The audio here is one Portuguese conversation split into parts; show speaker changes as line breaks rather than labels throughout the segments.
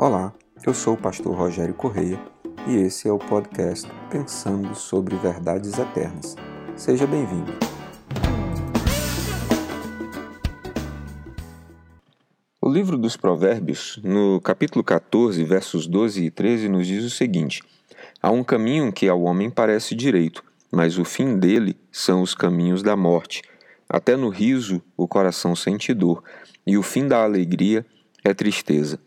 Olá, eu sou o pastor Rogério Correia e esse é o podcast Pensando sobre Verdades Eternas. Seja bem-vindo. O livro dos Provérbios, no capítulo 14, versos 12 e 13, nos diz o seguinte: Há um caminho que ao homem parece direito, mas o fim dele são os caminhos da morte. Até no riso o coração sente dor, e o fim da alegria é tristeza.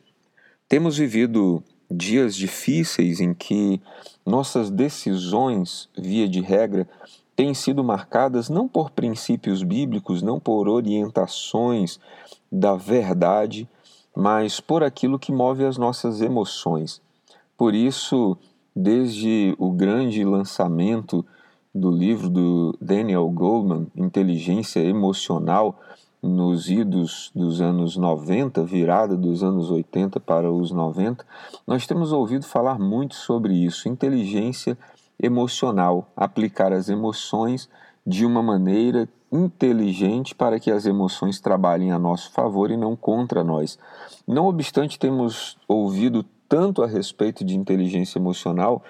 Temos vivido dias difíceis em que nossas decisões, via de regra, têm sido marcadas não por princípios bíblicos, não por orientações da verdade, mas por aquilo que move as nossas emoções. Por isso, desde o grande lançamento do livro do Daniel Goldman, Inteligência Emocional, nos idos dos anos 90, virada dos anos 80 para os 90, nós temos ouvido falar muito sobre isso, inteligência emocional, aplicar as emoções de uma maneira inteligente para que as emoções trabalhem a nosso favor e não contra nós. Não obstante temos ouvido tanto a respeito de inteligência emocional,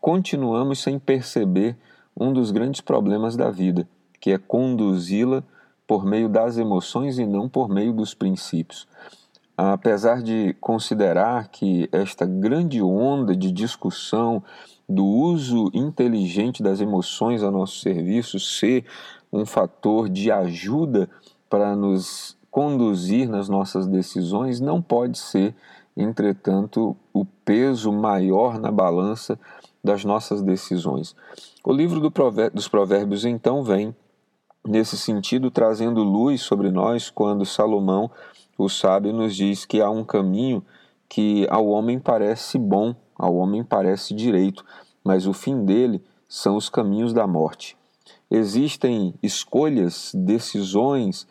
continuamos sem perceber um dos grandes problemas da vida, que é conduzi-la por meio das emoções e não por meio dos princípios. Apesar de considerar que esta grande onda de discussão do uso inteligente das emoções a nosso serviço ser um fator de ajuda para nos conduzir nas nossas decisões, não pode ser, entretanto, o peso maior na balança das nossas decisões. O livro do provér dos Provérbios então vem nesse sentido trazendo luz sobre nós quando Salomão, o sábio, nos diz que há um caminho que ao homem parece bom, ao homem parece direito, mas o fim dele são os caminhos da morte. Existem escolhas, decisões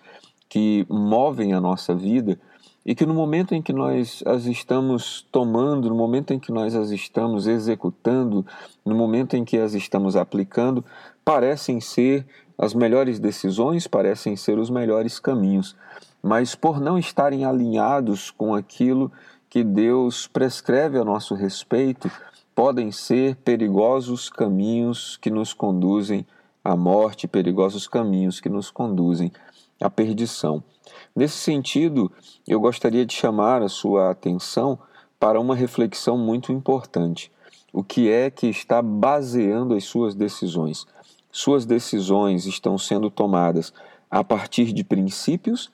que movem a nossa vida e que no momento em que nós as estamos tomando, no momento em que nós as estamos executando, no momento em que as estamos aplicando, parecem ser as melhores decisões, parecem ser os melhores caminhos, mas por não estarem alinhados com aquilo que Deus prescreve a nosso respeito, podem ser perigosos caminhos que nos conduzem à morte, perigosos caminhos que nos conduzem à perdição. Nesse sentido, eu gostaria de chamar a sua atenção para uma reflexão muito importante. O que é que está baseando as suas decisões? Suas decisões estão sendo tomadas a partir de princípios,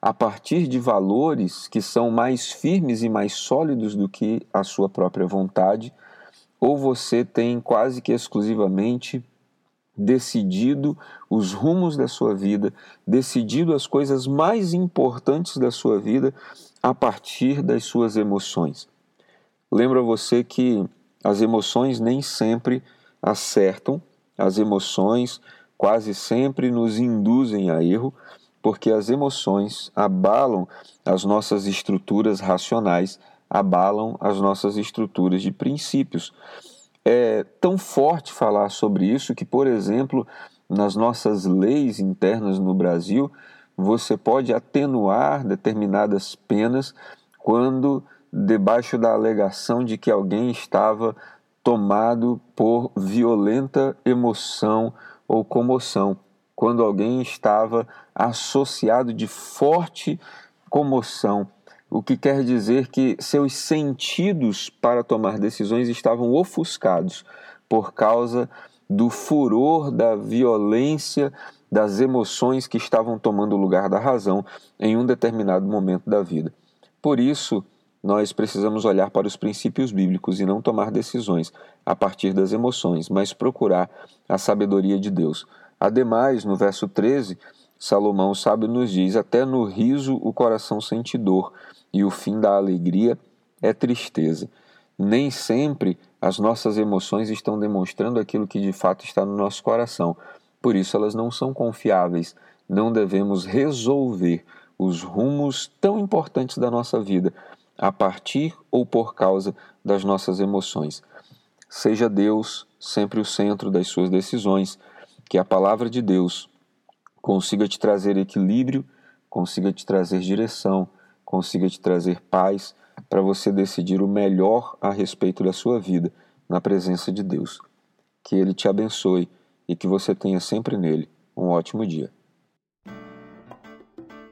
a partir de valores que são mais firmes e mais sólidos do que a sua própria vontade, ou você tem quase que exclusivamente decidido os rumos da sua vida, decidido as coisas mais importantes da sua vida a partir das suas emoções. Lembra você que as emoções nem sempre acertam, as emoções quase sempre nos induzem a erro, porque as emoções abalam as nossas estruturas racionais, abalam as nossas estruturas de princípios. É tão forte falar sobre isso que, por exemplo, nas nossas leis internas no Brasil, você pode atenuar determinadas penas quando, debaixo da alegação de que alguém estava tomado por violenta emoção ou comoção, quando alguém estava associado de forte comoção o que quer dizer que seus sentidos para tomar decisões estavam ofuscados por causa do furor, da violência, das emoções que estavam tomando o lugar da razão em um determinado momento da vida. Por isso, nós precisamos olhar para os princípios bíblicos e não tomar decisões a partir das emoções, mas procurar a sabedoria de Deus. Ademais, no verso 13, Salomão sábio nos diz: Até no riso o coração sente dor, e o fim da alegria é tristeza. Nem sempre as nossas emoções estão demonstrando aquilo que de fato está no nosso coração. Por isso elas não são confiáveis. Não devemos resolver os rumos tão importantes da nossa vida a partir ou por causa das nossas emoções. Seja Deus sempre o centro das suas decisões, que a palavra de Deus consiga te trazer equilíbrio, consiga te trazer direção consiga te trazer paz para você decidir o melhor a respeito da sua vida na presença de Deus. Que Ele te abençoe e que você tenha sempre nele um ótimo dia.